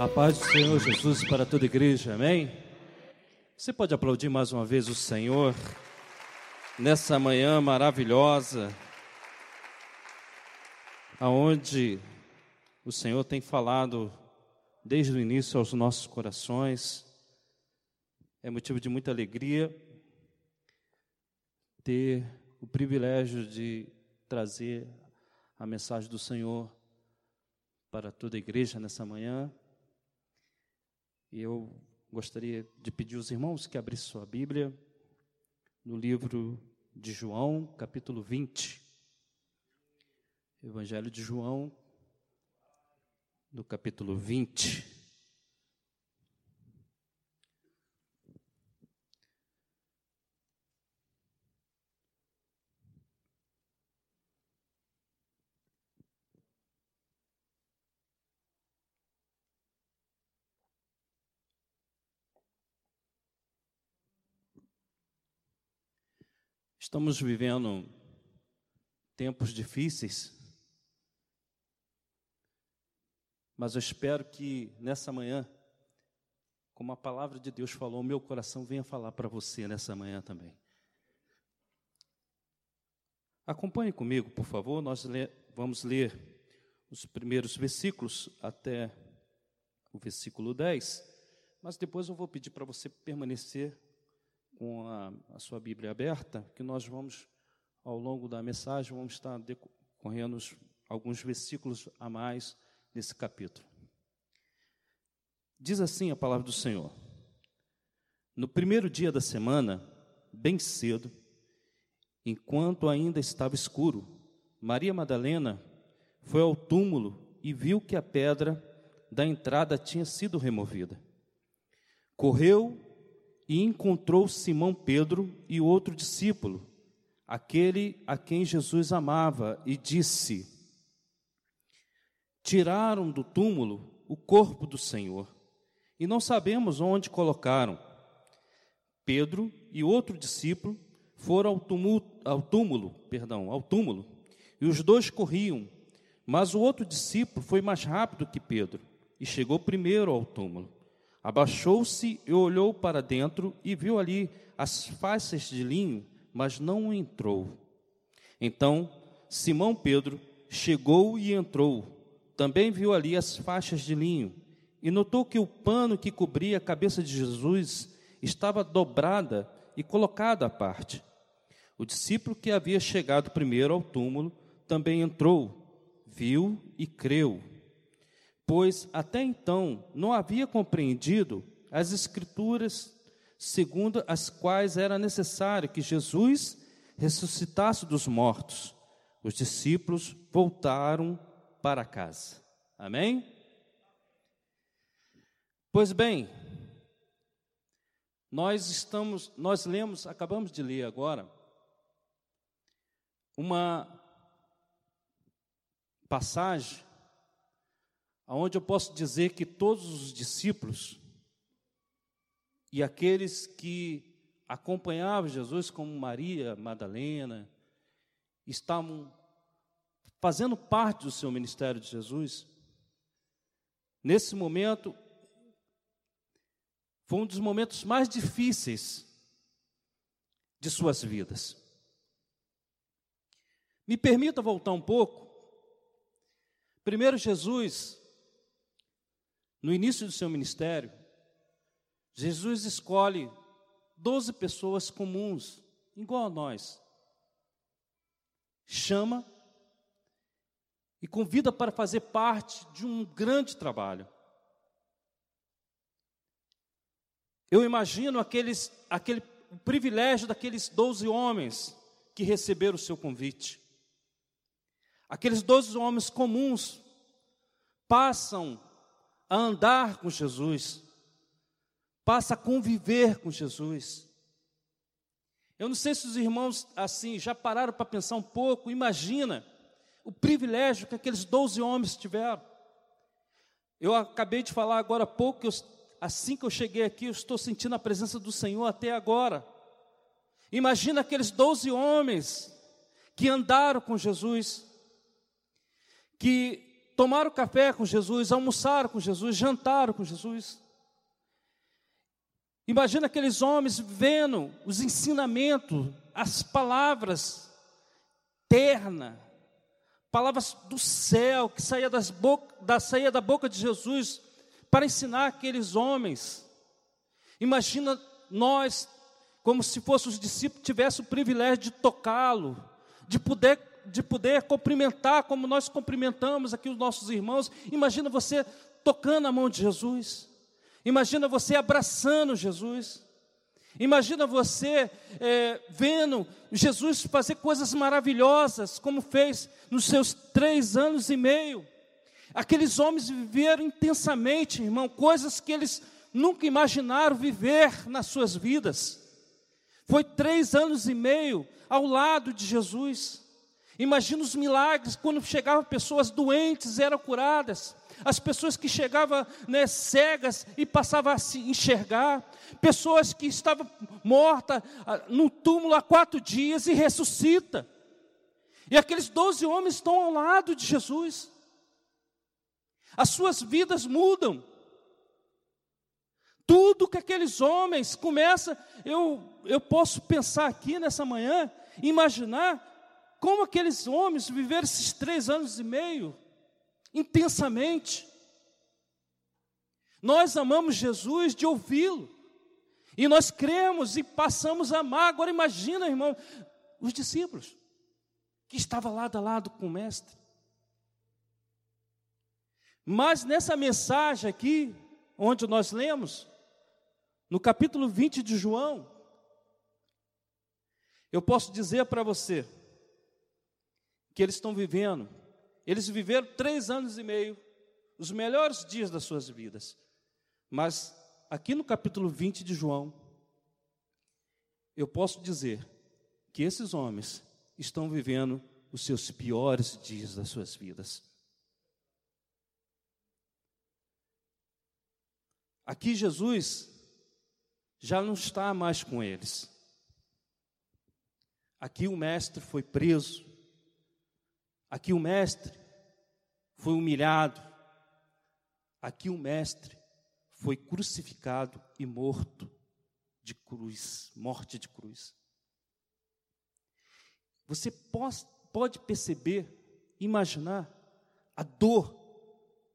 A paz do Senhor Jesus para toda a igreja, amém? Você pode aplaudir mais uma vez o Senhor nessa manhã maravilhosa, aonde o Senhor tem falado desde o início aos nossos corações. É motivo de muita alegria ter o privilégio de trazer a mensagem do Senhor para toda a igreja nessa manhã. E eu gostaria de pedir aos irmãos que abrissem sua Bíblia no livro de João, capítulo 20. Evangelho de João, no capítulo 20. Estamos vivendo tempos difíceis, mas eu espero que nessa manhã, como a palavra de Deus falou, meu coração venha falar para você nessa manhã também. Acompanhe comigo, por favor, nós vamos ler os primeiros versículos até o versículo 10, mas depois eu vou pedir para você permanecer com a, a, sua Bíblia aberta, que nós vamos, ao longo da mensagem, vamos estar decorrendo alguns versículos a mais nesse capítulo. Diz assim a palavra do Senhor: No primeiro dia da semana, bem cedo, enquanto ainda estava escuro, Maria Madalena foi ao túmulo e viu que a pedra da entrada tinha sido removida. Correu e encontrou Simão Pedro e outro discípulo, aquele a quem Jesus amava, e disse: Tiraram do túmulo o corpo do Senhor, e não sabemos onde colocaram. Pedro e outro discípulo foram ao, túmulo, ao túmulo, perdão, ao túmulo, e os dois corriam, mas o outro discípulo foi mais rápido que Pedro e chegou primeiro ao túmulo. Abaixou-se e olhou para dentro e viu ali as faixas de linho, mas não entrou. Então Simão Pedro chegou e entrou. Também viu ali as faixas de linho e notou que o pano que cobria a cabeça de Jesus estava dobrada e colocada à parte. O discípulo que havia chegado primeiro ao túmulo também entrou, viu e creu pois até então não havia compreendido as Escrituras segundo as quais era necessário que Jesus ressuscitasse dos mortos. Os discípulos voltaram para casa. Amém? Pois bem, nós estamos, nós lemos, acabamos de ler agora, uma passagem aonde eu posso dizer que todos os discípulos e aqueles que acompanhavam Jesus, como Maria Madalena, estavam fazendo parte do seu ministério de Jesus. Nesse momento, foi um dos momentos mais difíceis de suas vidas. Me permita voltar um pouco. Primeiro, Jesus no início do seu ministério, Jesus escolhe doze pessoas comuns, igual a nós, chama e convida para fazer parte de um grande trabalho. Eu imagino aqueles, aquele o privilégio daqueles doze homens que receberam o seu convite. Aqueles doze homens comuns passam a andar com Jesus, passa a conviver com Jesus. Eu não sei se os irmãos assim já pararam para pensar um pouco, imagina o privilégio que aqueles doze homens tiveram. Eu acabei de falar agora há pouco, eu, assim que eu cheguei aqui, eu estou sentindo a presença do Senhor até agora. Imagina aqueles doze homens que andaram com Jesus, que tomaram café com Jesus, almoçaram com Jesus, jantaram com Jesus. Imagina aqueles homens vendo os ensinamentos, as palavras terna, palavras do céu que saía, das boca, da, saía da boca de Jesus para ensinar aqueles homens. Imagina nós, como se fossem os discípulos, tivesse o privilégio de tocá-lo, de poder de poder cumprimentar como nós cumprimentamos aqui os nossos irmãos. Imagina você tocando a mão de Jesus. Imagina você abraçando Jesus. Imagina você é, vendo Jesus fazer coisas maravilhosas, como fez nos seus três anos e meio. Aqueles homens viveram intensamente, irmão, coisas que eles nunca imaginaram viver nas suas vidas. Foi três anos e meio ao lado de Jesus. Imagina os milagres quando chegavam pessoas doentes, eram curadas. As pessoas que chegavam né, cegas e passavam a se enxergar. Pessoas que estavam mortas ah, no túmulo há quatro dias e ressuscita. E aqueles doze homens estão ao lado de Jesus. As suas vidas mudam. Tudo que aqueles homens começam, eu, eu posso pensar aqui nessa manhã, imaginar como aqueles homens viveram esses três anos e meio intensamente. Nós amamos Jesus de ouvi-lo, e nós cremos e passamos a amar. Agora imagina, irmão, os discípulos que estavam lado a lado com o Mestre. Mas nessa mensagem aqui, onde nós lemos, no capítulo 20 de João, eu posso dizer para você, que eles estão vivendo. Eles viveram três anos e meio, os melhores dias das suas vidas. Mas aqui no capítulo 20 de João, eu posso dizer que esses homens estão vivendo os seus piores dias das suas vidas. Aqui Jesus já não está mais com eles. Aqui o mestre foi preso, Aqui o mestre foi humilhado. Aqui o mestre foi crucificado e morto de cruz, morte de cruz. Você pode perceber, imaginar a dor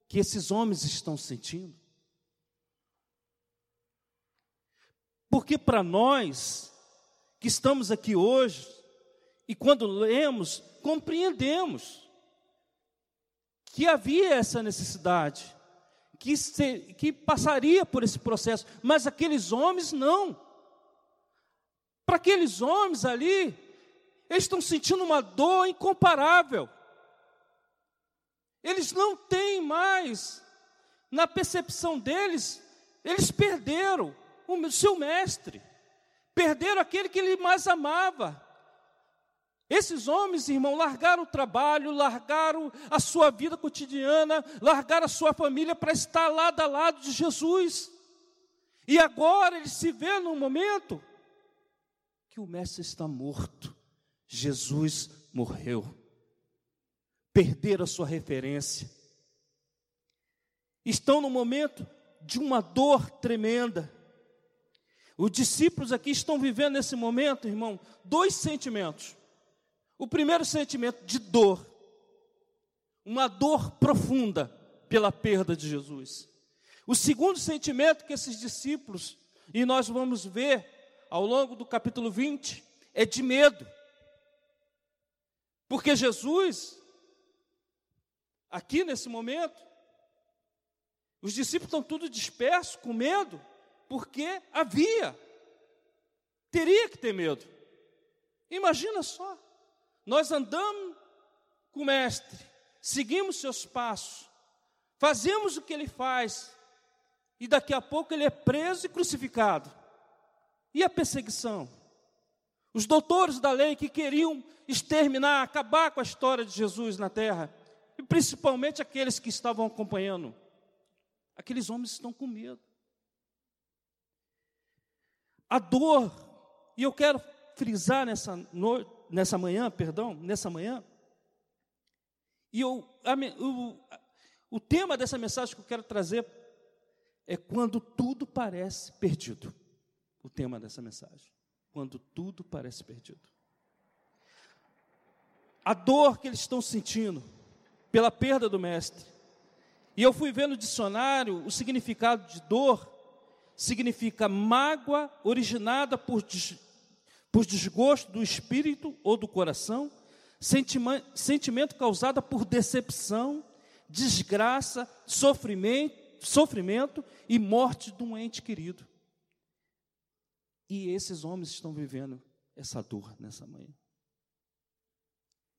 que esses homens estão sentindo? Porque para nós que estamos aqui hoje, e quando lemos, compreendemos que havia essa necessidade, que, se, que passaria por esse processo, mas aqueles homens não. Para aqueles homens ali, eles estão sentindo uma dor incomparável. Eles não têm mais, na percepção deles, eles perderam o seu mestre, perderam aquele que ele mais amava, esses homens, irmão, largaram o trabalho, largaram a sua vida cotidiana, largaram a sua família para estar lado a lado de Jesus. E agora eles se vê num momento que o mestre está morto. Jesus morreu. Perderam a sua referência. Estão no momento de uma dor tremenda. Os discípulos aqui estão vivendo nesse momento, irmão, dois sentimentos. O primeiro sentimento de dor, uma dor profunda pela perda de Jesus. O segundo sentimento que esses discípulos, e nós vamos ver ao longo do capítulo 20, é de medo. Porque Jesus, aqui nesse momento, os discípulos estão tudo dispersos, com medo, porque havia, teria que ter medo. Imagina só. Nós andamos com o Mestre, seguimos seus passos, fazemos o que ele faz, e daqui a pouco ele é preso e crucificado. E a perseguição? Os doutores da lei que queriam exterminar, acabar com a história de Jesus na terra, e principalmente aqueles que estavam acompanhando, aqueles homens estão com medo. A dor, e eu quero frisar nessa noite, nessa manhã, perdão, nessa manhã, e eu, a, O tema dessa mensagem que eu quero trazer é quando tudo parece perdido. O tema dessa mensagem. Quando tudo parece perdido. A dor que eles estão sentindo pela perda do mestre. E eu fui ver no dicionário o significado de dor significa mágoa originada por, por desgosto do espírito ou do coração, sentimento, causado por decepção, desgraça, sofrimento, sofrimento e morte de um ente querido. E esses homens estão vivendo essa dor nessa manhã.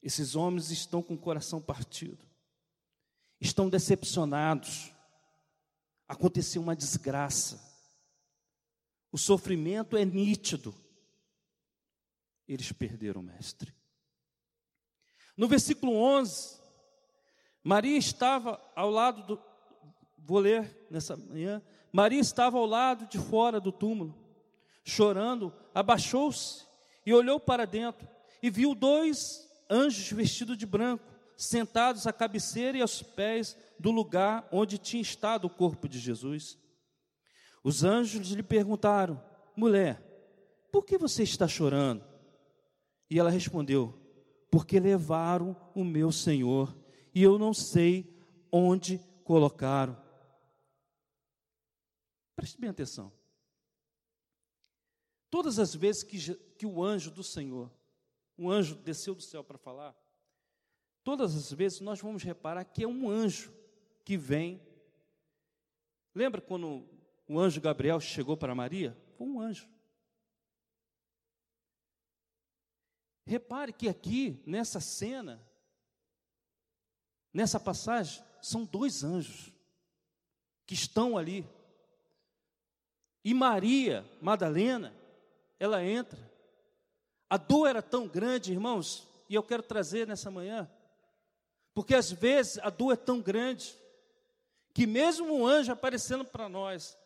Esses homens estão com o coração partido, estão decepcionados. Aconteceu uma desgraça, o sofrimento é nítido. Eles perderam o mestre. No versículo 11, Maria estava ao lado do. Vou ler nessa manhã. Maria estava ao lado de fora do túmulo, chorando, abaixou-se e olhou para dentro e viu dois anjos vestidos de branco, sentados à cabeceira e aos pés do lugar onde tinha estado o corpo de Jesus. Os anjos lhe perguntaram: mulher, por que você está chorando? E ela respondeu: porque levaram o meu Senhor e eu não sei onde colocaram. Preste bem atenção. Todas as vezes que, que o anjo do Senhor, um anjo desceu do céu para falar, todas as vezes nós vamos reparar que é um anjo que vem. Lembra quando o anjo Gabriel chegou para Maria? Foi um anjo. Repare que aqui, nessa cena, nessa passagem, são dois anjos que estão ali. E Maria Madalena, ela entra. A dor era tão grande, irmãos, e eu quero trazer nessa manhã, porque às vezes a dor é tão grande, que mesmo um anjo aparecendo para nós,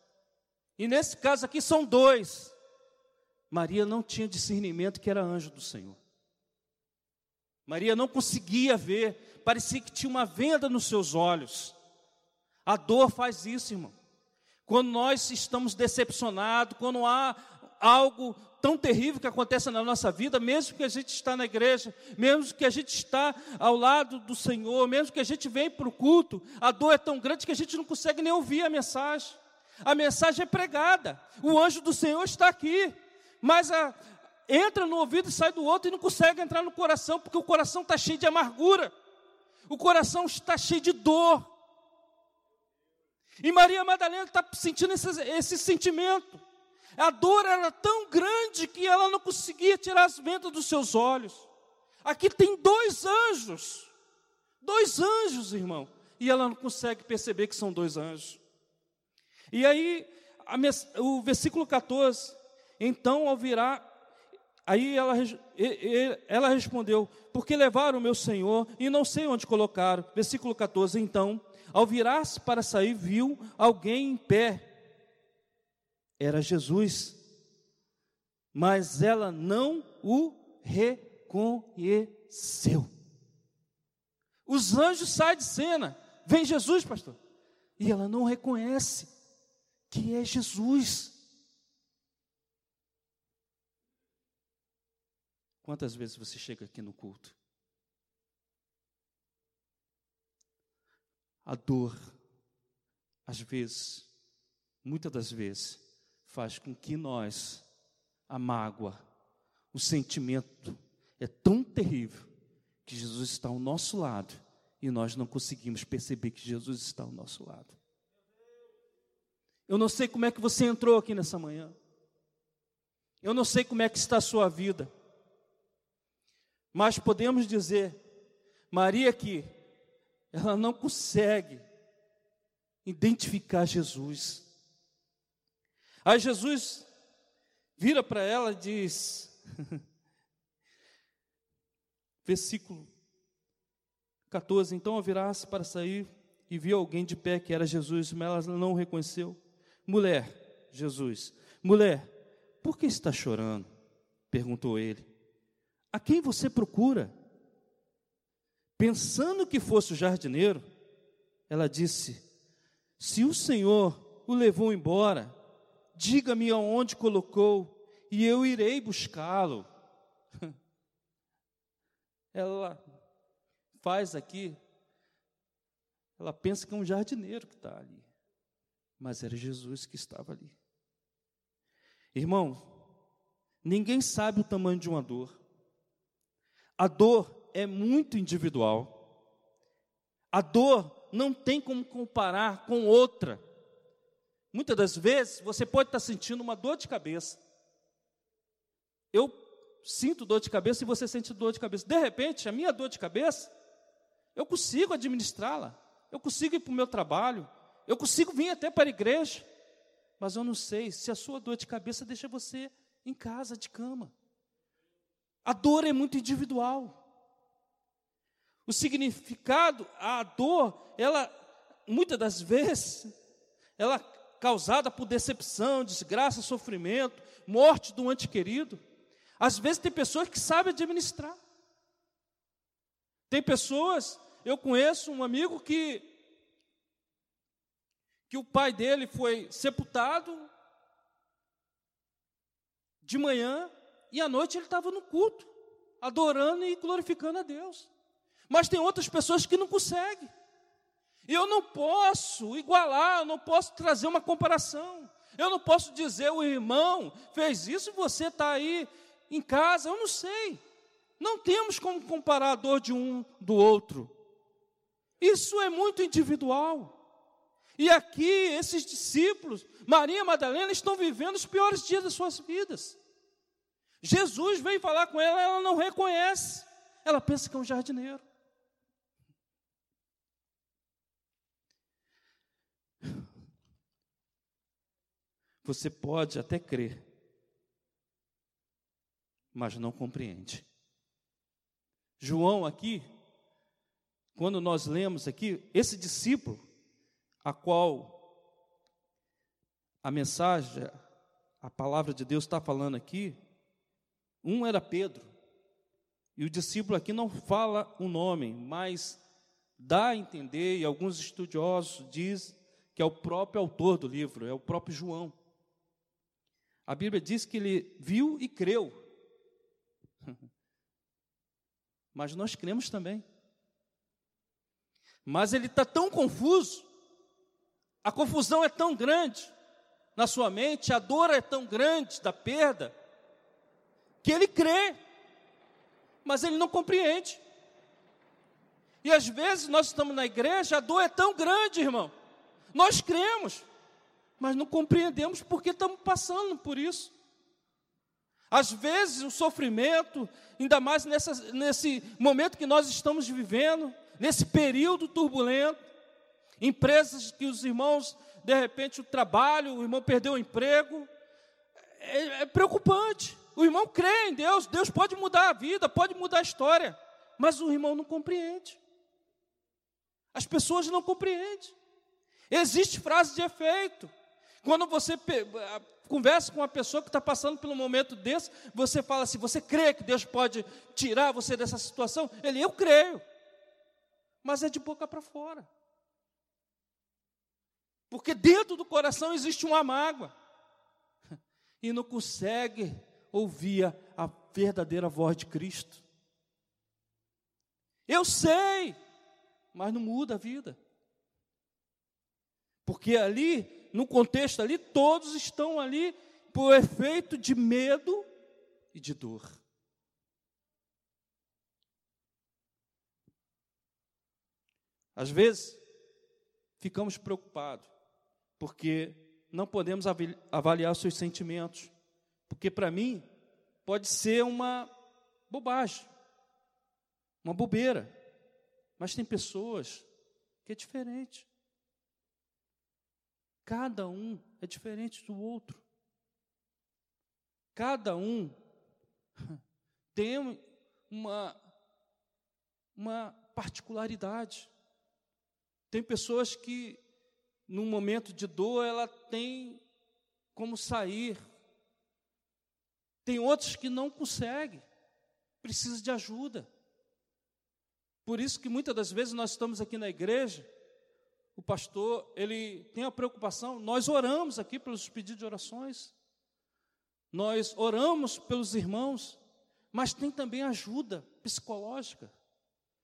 e nesse caso aqui são dois. Maria não tinha discernimento que era anjo do Senhor. Maria não conseguia ver, parecia que tinha uma venda nos seus olhos. A dor faz isso, irmão. Quando nós estamos decepcionados, quando há algo tão terrível que acontece na nossa vida, mesmo que a gente está na igreja, mesmo que a gente está ao lado do Senhor, mesmo que a gente vem para o culto, a dor é tão grande que a gente não consegue nem ouvir a mensagem a mensagem é pregada, o anjo do Senhor está aqui, mas a, entra no ouvido e sai do outro e não consegue entrar no coração, porque o coração está cheio de amargura, o coração está cheio de dor. E Maria Madalena está sentindo esse, esse sentimento. A dor era tão grande que ela não conseguia tirar as vendas dos seus olhos. Aqui tem dois anjos, dois anjos, irmão, e ela não consegue perceber que são dois anjos. E aí, a, o versículo 14, então virar, aí ela, ela respondeu, porque levaram o meu Senhor e não sei onde colocaram. Versículo 14, então, ao virar-se para sair, viu alguém em pé, era Jesus, mas ela não o reconheceu. Os anjos saem de cena, vem Jesus, pastor, e ela não reconhece que é Jesus. Quantas vezes você chega aqui no culto? A dor, às vezes, muitas das vezes, faz com que nós, a mágoa, o sentimento é tão terrível que Jesus está ao nosso lado e nós não conseguimos perceber que Jesus está ao nosso lado. Eu não sei como é que você entrou aqui nessa manhã. Eu não sei como é que está a sua vida. Mas podemos dizer, Maria que ela não consegue identificar Jesus. Aí Jesus vira para ela e diz, versículo 14: Então virá-se para sair e viu alguém de pé que era Jesus, mas ela não o reconheceu. Mulher, Jesus, mulher, por que está chorando? perguntou ele. A quem você procura? Pensando que fosse o jardineiro, ela disse: Se o Senhor o levou embora, diga-me aonde colocou, e eu irei buscá-lo. Ela faz aqui, ela pensa que é um jardineiro que está ali, mas era Jesus que estava ali. Irmão, ninguém sabe o tamanho de uma dor. A dor é muito individual. A dor não tem como comparar com outra. Muitas das vezes você pode estar sentindo uma dor de cabeça. Eu sinto dor de cabeça e você sente dor de cabeça. De repente, a minha dor de cabeça, eu consigo administrá-la. Eu consigo ir para o meu trabalho. Eu consigo vir até para a igreja. Mas eu não sei se a sua dor de cabeça deixa você em casa, de cama. A dor é muito individual. O significado, a dor, ela, muitas das vezes, ela é causada por decepção, desgraça, sofrimento, morte do ente querido. Às vezes tem pessoas que sabem administrar. Tem pessoas, eu conheço um amigo que que o pai dele foi sepultado de manhã e à noite ele estava no culto, adorando e glorificando a Deus. Mas tem outras pessoas que não conseguem. E eu não posso igualar, eu não posso trazer uma comparação. Eu não posso dizer o irmão fez isso e você está aí em casa, eu não sei. Não temos como comparar a dor de um do outro. Isso é muito individual. E aqui, esses discípulos, Maria Madalena, estão vivendo os piores dias das suas vidas. Jesus vem falar com ela, ela não reconhece. Ela pensa que é um jardineiro. Você pode até crer mas não compreende. João aqui, quando nós lemos aqui, esse discípulo, a qual a mensagem, a palavra de Deus está falando aqui, um era Pedro, e o discípulo aqui não fala o nome, mas dá a entender, e alguns estudiosos dizem que é o próprio autor do livro, é o próprio João. A Bíblia diz que ele viu e creu Mas nós cremos também. Mas ele está tão confuso, a confusão é tão grande na sua mente, a dor é tão grande da perda, que ele crê, mas ele não compreende. E às vezes nós estamos na igreja, a dor é tão grande, irmão. Nós cremos, mas não compreendemos porque estamos passando por isso. Às vezes o sofrimento, ainda mais nessa, nesse momento que nós estamos vivendo, nesse período turbulento, empresas que os irmãos, de repente, o trabalho, o irmão perdeu o emprego, é, é preocupante. O irmão crê em Deus, Deus pode mudar a vida, pode mudar a história, mas o irmão não compreende. As pessoas não compreendem. Existe frase de efeito. Quando você conversa com uma pessoa que está passando por um momento desse, você fala assim: você crê que Deus pode tirar você dessa situação? Ele, eu creio. Mas é de boca para fora. Porque dentro do coração existe uma mágoa. E não consegue ouvir a, verdadeira voz de Cristo. Eu sei, mas não muda a vida. Porque ali no contexto ali, todos estão ali por efeito de medo e de dor. Às vezes, ficamos preocupados, porque não podemos avaliar seus sentimentos, porque para mim pode ser uma bobagem, uma bobeira, mas tem pessoas que é diferente. Cada um é diferente do outro. Cada um tem uma, uma particularidade. Tem pessoas que, num momento de dor, ela tem como sair. Tem outros que não conseguem, precisa de ajuda. Por isso que muitas das vezes nós estamos aqui na igreja, o pastor, ele tem a preocupação, nós oramos aqui pelos pedidos de orações, nós oramos pelos irmãos, mas tem também ajuda psicológica.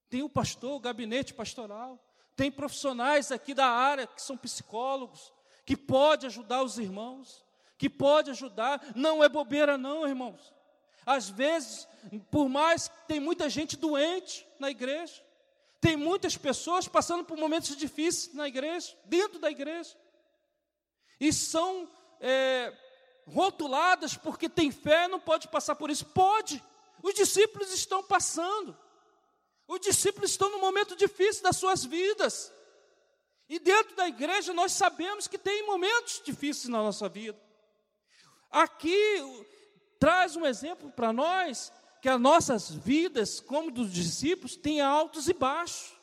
Tem o pastor, o gabinete pastoral, tem profissionais aqui da área que são psicólogos, que pode ajudar os irmãos, que pode ajudar, não é bobeira não, irmãos. Às vezes, por mais que tem muita gente doente na igreja, tem muitas pessoas passando por momentos difíceis na igreja, dentro da igreja, e são é, rotuladas porque tem fé, não pode passar por isso. Pode, os discípulos estão passando, os discípulos estão num momento difícil das suas vidas. E dentro da igreja nós sabemos que tem momentos difíceis na nossa vida. Aqui traz um exemplo para nós que as nossas vidas, como dos discípulos, têm altos e baixos.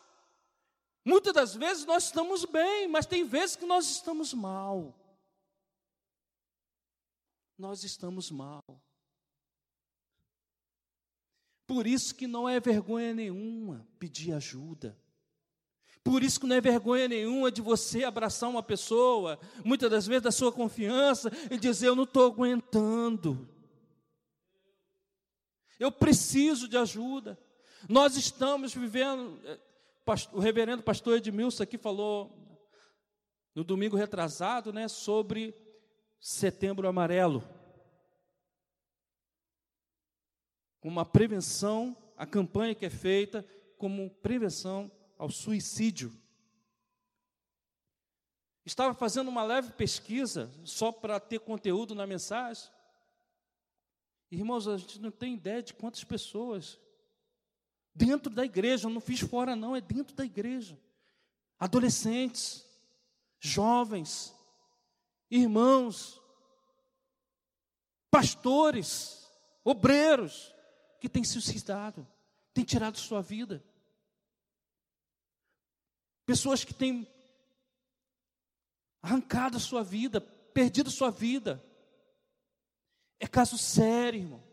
Muitas das vezes nós estamos bem, mas tem vezes que nós estamos mal. Nós estamos mal. Por isso que não é vergonha nenhuma pedir ajuda. Por isso que não é vergonha nenhuma de você abraçar uma pessoa, muitas das vezes da sua confiança, e dizer: Eu não estou aguentando. Eu preciso de ajuda. Nós estamos vivendo. Eh, o reverendo pastor Edmilson aqui falou no domingo retrasado, né, sobre Setembro Amarelo. Uma prevenção, a campanha que é feita como prevenção ao suicídio. Estava fazendo uma leve pesquisa, só para ter conteúdo na mensagem. Irmãos, a gente não tem ideia de quantas pessoas dentro da igreja, eu não fiz fora, não, é dentro da igreja. Adolescentes, jovens, irmãos, pastores, obreiros, que têm suicidado, têm tirado sua vida. Pessoas que têm arrancado a sua vida, perdido a sua vida. É caso sério, irmão.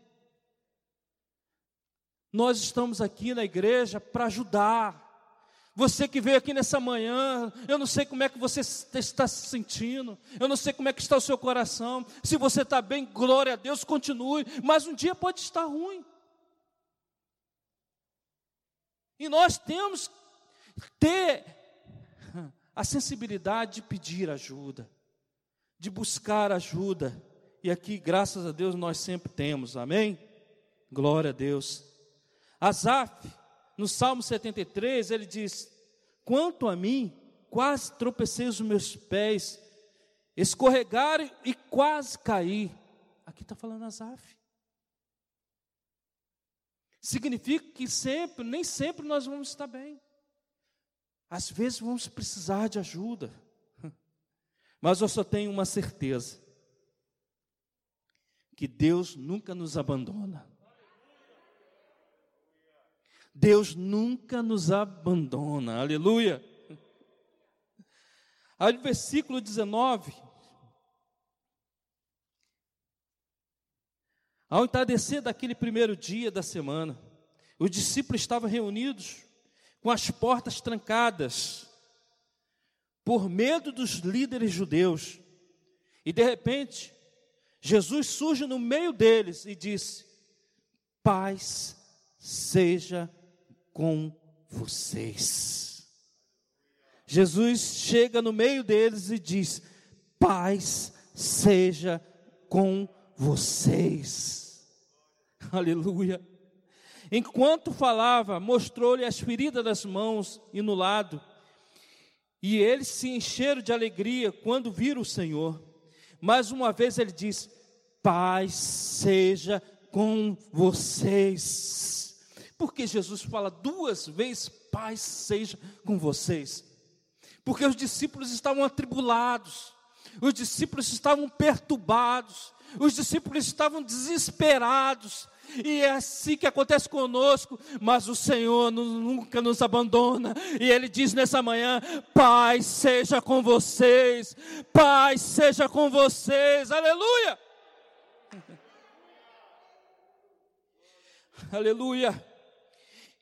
Nós estamos aqui na igreja para ajudar. Você que veio aqui nessa manhã, eu não sei como é que você está se sentindo, eu não sei como é que está o seu coração. Se você está bem, glória a Deus, continue. Mas um dia pode estar ruim. E nós temos que ter a sensibilidade de pedir ajuda, de buscar ajuda. E aqui, graças a Deus, nós sempre temos, amém? Glória a Deus. Asaf, no Salmo 73, ele diz: Quanto a mim, quase tropecei os meus pés, escorregaram e quase caí. Aqui está falando Asaf. Significa que sempre, nem sempre nós vamos estar bem. Às vezes vamos precisar de ajuda, mas eu só tenho uma certeza: que Deus nunca nos abandona. Deus nunca nos abandona, aleluia. Aí versículo 19, ao entardecer daquele primeiro dia da semana, os discípulos estavam reunidos com as portas trancadas, por medo dos líderes judeus. E de repente, Jesus surge no meio deles e disse: Paz seja com vocês. Jesus chega no meio deles e diz: Paz seja com vocês. Aleluia. Enquanto falava, mostrou-lhe as feridas das mãos e no lado. E eles se encheram de alegria quando viram o Senhor. Mais uma vez ele diz: Paz seja com vocês. Porque Jesus fala duas vezes: Paz seja com vocês. Porque os discípulos estavam atribulados, os discípulos estavam perturbados, os discípulos estavam desesperados, e é assim que acontece conosco, mas o Senhor nunca nos abandona, e Ele diz nessa manhã: Pai seja com vocês, Pai seja com vocês, aleluia, aleluia.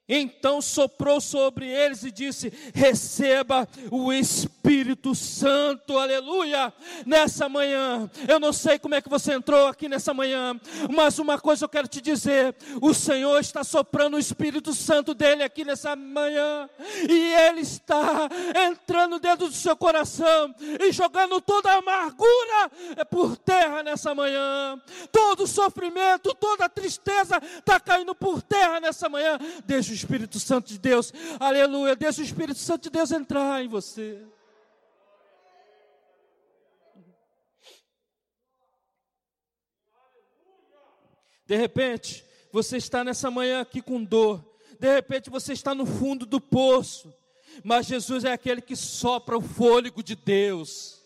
Então soprou sobre eles e disse: Receba o Espírito Santo, aleluia, nessa manhã. Eu não sei como é que você entrou aqui nessa manhã, mas uma coisa eu quero te dizer: o Senhor está soprando o Espírito Santo dele aqui nessa manhã, e ele está entrando dentro do seu coração e jogando toda a amargura por terra nessa manhã, todo sofrimento, toda tristeza está caindo por terra nessa manhã. Deixa Espírito Santo de Deus, aleluia, deixa o Espírito Santo de Deus entrar em você. De repente, você está nessa manhã aqui com dor. De repente, você está no fundo do poço. Mas Jesus é aquele que sopra o fôlego de Deus.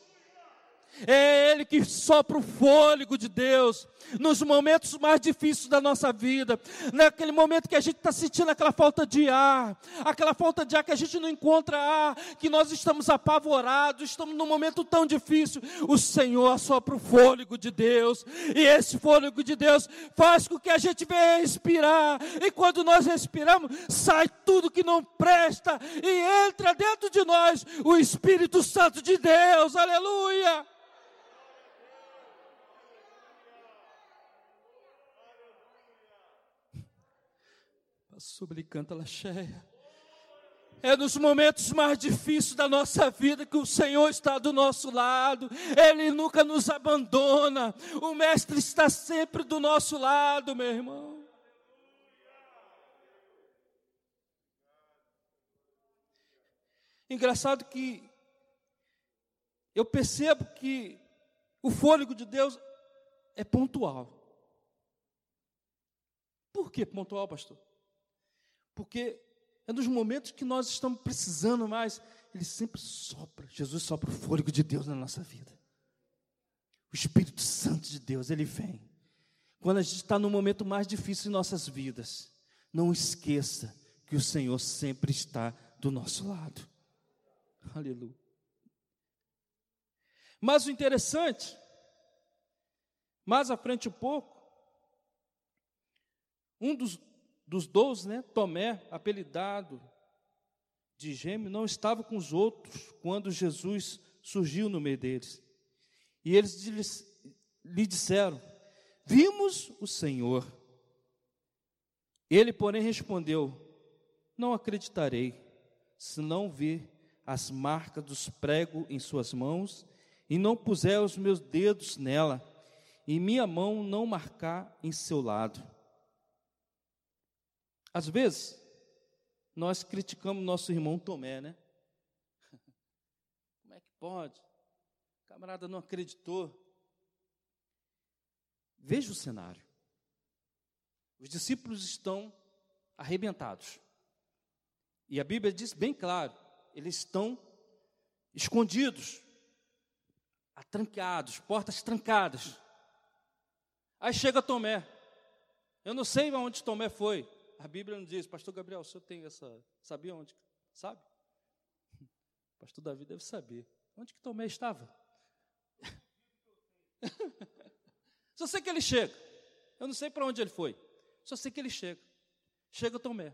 É Ele que sopra o fôlego de Deus nos momentos mais difíceis da nossa vida, naquele momento que a gente está sentindo aquela falta de ar, aquela falta de ar que a gente não encontra ar, que nós estamos apavorados, estamos num momento tão difícil. O Senhor sopra o fôlego de Deus, e esse fôlego de Deus faz com que a gente venha respirar, e quando nós respiramos, sai tudo que não presta e entra dentro de nós o Espírito Santo de Deus, aleluia. Sobre canta la cheia. É nos momentos mais difíceis da nossa vida que o Senhor está do nosso lado. Ele nunca nos abandona. O Mestre está sempre do nosso lado, meu irmão. Engraçado que eu percebo que o fôlego de Deus é pontual. Por que pontual, pastor? Porque é nos momentos que nós estamos precisando mais, Ele sempre sopra. Jesus sopra o fôlego de Deus na nossa vida. O Espírito Santo de Deus, Ele vem. Quando a gente está no momento mais difícil em nossas vidas, não esqueça que o Senhor sempre está do nosso lado. Aleluia. Mas o interessante, mais à frente um pouco, um dos, dos doze, né, Tomé, apelidado de gêmeo, não estava com os outros quando Jesus surgiu no meio deles. E eles lhe disseram: Vimos o Senhor. Ele, porém, respondeu: Não acreditarei, se não ver as marcas dos pregos em suas mãos e não puser os meus dedos nela, e minha mão não marcar em seu lado. Às vezes, nós criticamos nosso irmão Tomé, né? Como é que pode? O camarada não acreditou. Veja o cenário. Os discípulos estão arrebentados. E a Bíblia diz bem claro: eles estão escondidos, atrancados, portas trancadas. Aí chega Tomé. Eu não sei aonde Tomé foi. A Bíblia não diz, Pastor Gabriel, o senhor tem essa. Sabia onde? Sabe? Pastor Davi deve saber. Onde que Tomé estava? Só sei que ele chega. Eu não sei para onde ele foi. Só sei que ele chega. Chega Tomé.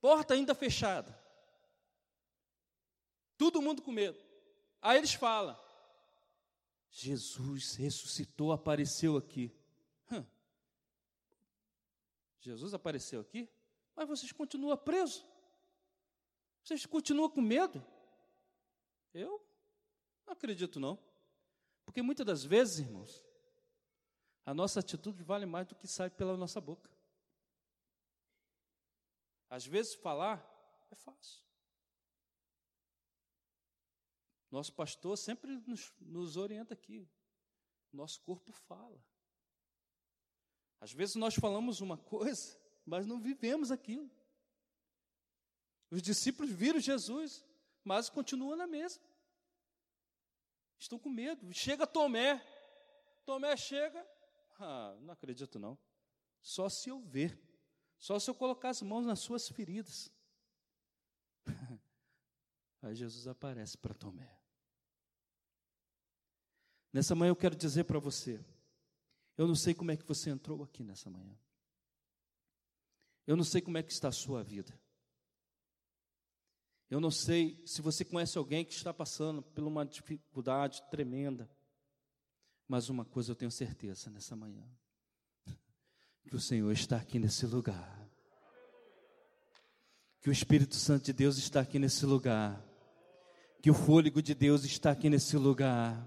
Porta ainda fechada. Todo mundo com medo. Aí eles falam: Jesus ressuscitou, apareceu aqui. Jesus apareceu aqui, mas vocês continuam presos. Vocês continuam com medo. Eu não acredito não. Porque muitas das vezes, irmãos, a nossa atitude vale mais do que sai pela nossa boca. Às vezes falar é fácil. Nosso pastor sempre nos, nos orienta aqui. Nosso corpo fala. Às vezes nós falamos uma coisa, mas não vivemos aquilo. Os discípulos viram Jesus, mas continuam na mesa. Estão com medo. Chega Tomé. Tomé chega. Ah, não acredito não. Só se eu ver. Só se eu colocar as mãos nas suas feridas. Aí Jesus aparece para Tomé. Nessa manhã eu quero dizer para você eu não sei como é que você entrou aqui nessa manhã. Eu não sei como é que está a sua vida. Eu não sei se você conhece alguém que está passando por uma dificuldade tremenda, mas uma coisa eu tenho certeza nessa manhã: que o Senhor está aqui nesse lugar, que o Espírito Santo de Deus está aqui nesse lugar, que o fôlego de Deus está aqui nesse lugar.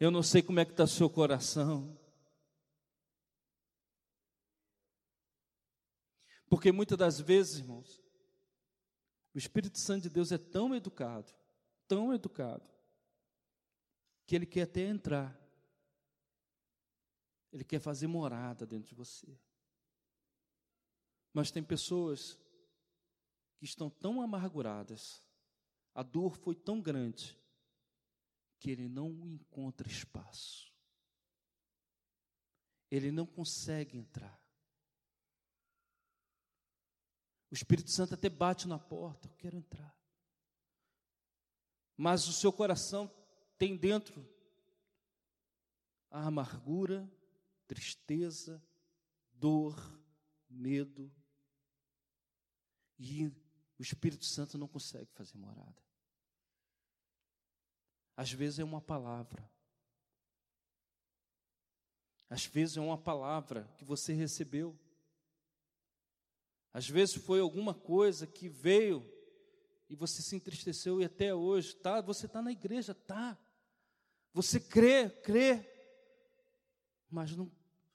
Eu não sei como é que está o seu coração. Porque muitas das vezes, irmãos, o Espírito Santo de Deus é tão educado, tão educado, que ele quer até entrar. Ele quer fazer morada dentro de você. Mas tem pessoas que estão tão amarguradas, a dor foi tão grande, que ele não encontra espaço. Ele não consegue entrar. O Espírito Santo até bate na porta, eu quero entrar. Mas o seu coração tem dentro a amargura, tristeza, dor, medo. E o Espírito Santo não consegue fazer morada. Às vezes é uma palavra. Às vezes é uma palavra que você recebeu. Às vezes foi alguma coisa que veio e você se entristeceu e até hoje, tá? Você está na igreja, tá? Você crê, crê, mas não,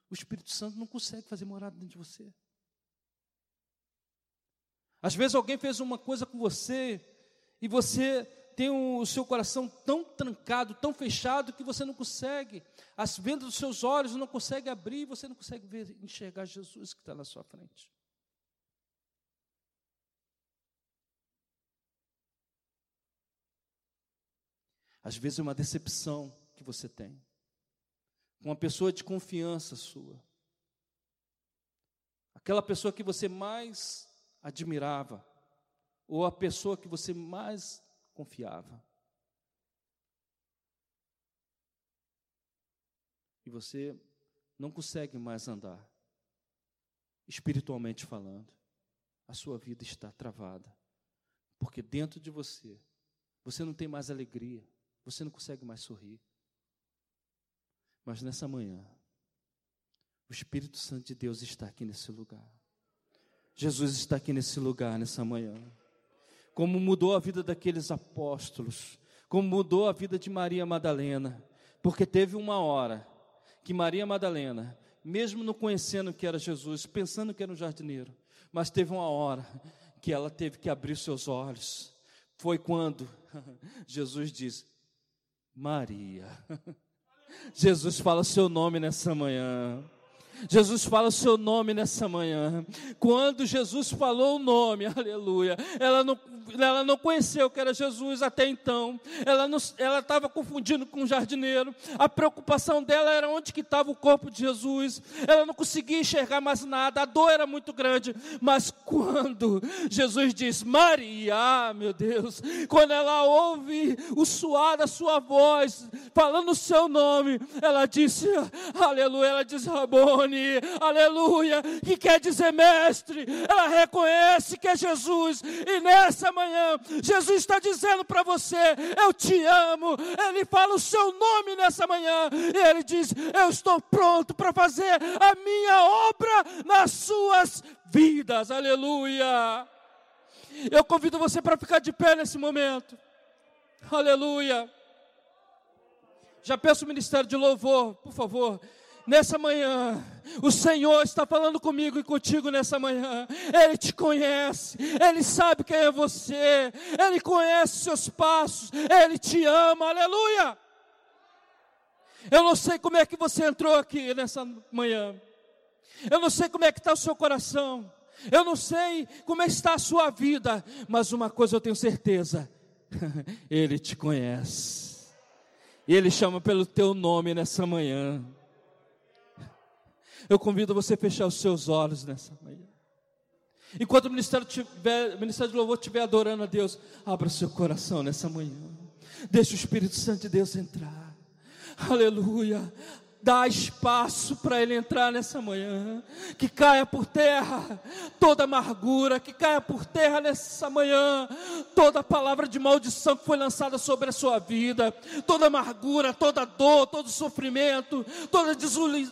o Espírito Santo não consegue fazer morada dentro de você. Às vezes alguém fez uma coisa com você e você tem o seu coração tão trancado, tão fechado que você não consegue, as vendas dos seus olhos não consegue abrir, você não consegue ver, enxergar Jesus que está na sua frente. Às vezes é uma decepção que você tem. Com uma pessoa de confiança sua. Aquela pessoa que você mais admirava. Ou a pessoa que você mais confiava. E você não consegue mais andar, espiritualmente falando. A sua vida está travada. Porque dentro de você, você não tem mais alegria. Você não consegue mais sorrir. Mas nessa manhã, o Espírito Santo de Deus está aqui nesse lugar. Jesus está aqui nesse lugar, nessa manhã. Como mudou a vida daqueles apóstolos, como mudou a vida de Maria Madalena, porque teve uma hora que Maria Madalena, mesmo não conhecendo que era Jesus, pensando que era um jardineiro, mas teve uma hora que ela teve que abrir seus olhos. Foi quando Jesus disse: Maria. Jesus fala seu nome nessa manhã. Jesus fala o seu nome nessa manhã. Quando Jesus falou o nome, aleluia, ela não, ela não conheceu que era Jesus até então. Ela estava confundindo com o jardineiro. A preocupação dela era onde que estava o corpo de Jesus. Ela não conseguia enxergar mais nada. A dor era muito grande. Mas quando Jesus diz Maria, meu Deus, quando ela ouve o suar da sua voz, falando o seu nome, ela disse, aleluia, ela diz Rabone, aleluia, que quer dizer mestre. Ela reconhece que é Jesus. E nessa manhã, Jesus está dizendo para você: Eu te amo. Ele fala o seu nome nessa manhã. E ele diz: Eu estou pronto para fazer a minha obra nas suas vidas. Aleluia. Eu convido você para ficar de pé nesse momento. Aleluia. Já peço o ministério de louvor, por favor nessa manhã. O Senhor está falando comigo e contigo nessa manhã. Ele te conhece, Ele sabe quem é você, Ele conhece seus passos, Ele te ama, aleluia. Eu não sei como é que você entrou aqui nessa manhã, eu não sei como é que está o seu coração, eu não sei como está a sua vida, mas uma coisa eu tenho certeza: Ele te conhece, e Ele chama pelo teu nome nessa manhã. Eu convido você a fechar os seus olhos nessa manhã. Enquanto o ministério, tiver, o ministério de louvor estiver adorando a Deus, abra seu coração nessa manhã. Deixe o Espírito Santo de Deus entrar. Aleluia. Dá espaço para ele entrar nessa manhã. Que caia por terra toda amargura, que caia por terra nessa manhã toda palavra de maldição que foi lançada sobre a sua vida, toda amargura, toda dor, todo sofrimento, toda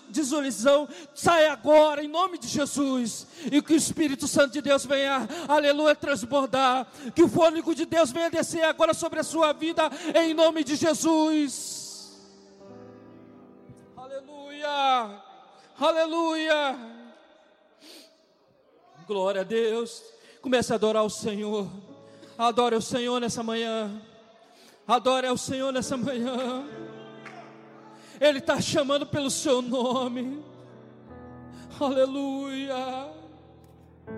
desilusão. Sai agora em nome de Jesus. E que o Espírito Santo de Deus venha, aleluia, transbordar. Que o fôlego de Deus venha descer agora sobre a sua vida em nome de Jesus. Aleluia! Aleluia! Glória a Deus. Comece a adorar o Senhor. Adore o Senhor nessa manhã. Adore ao Senhor nessa manhã. Ele está chamando pelo seu nome. Aleluia.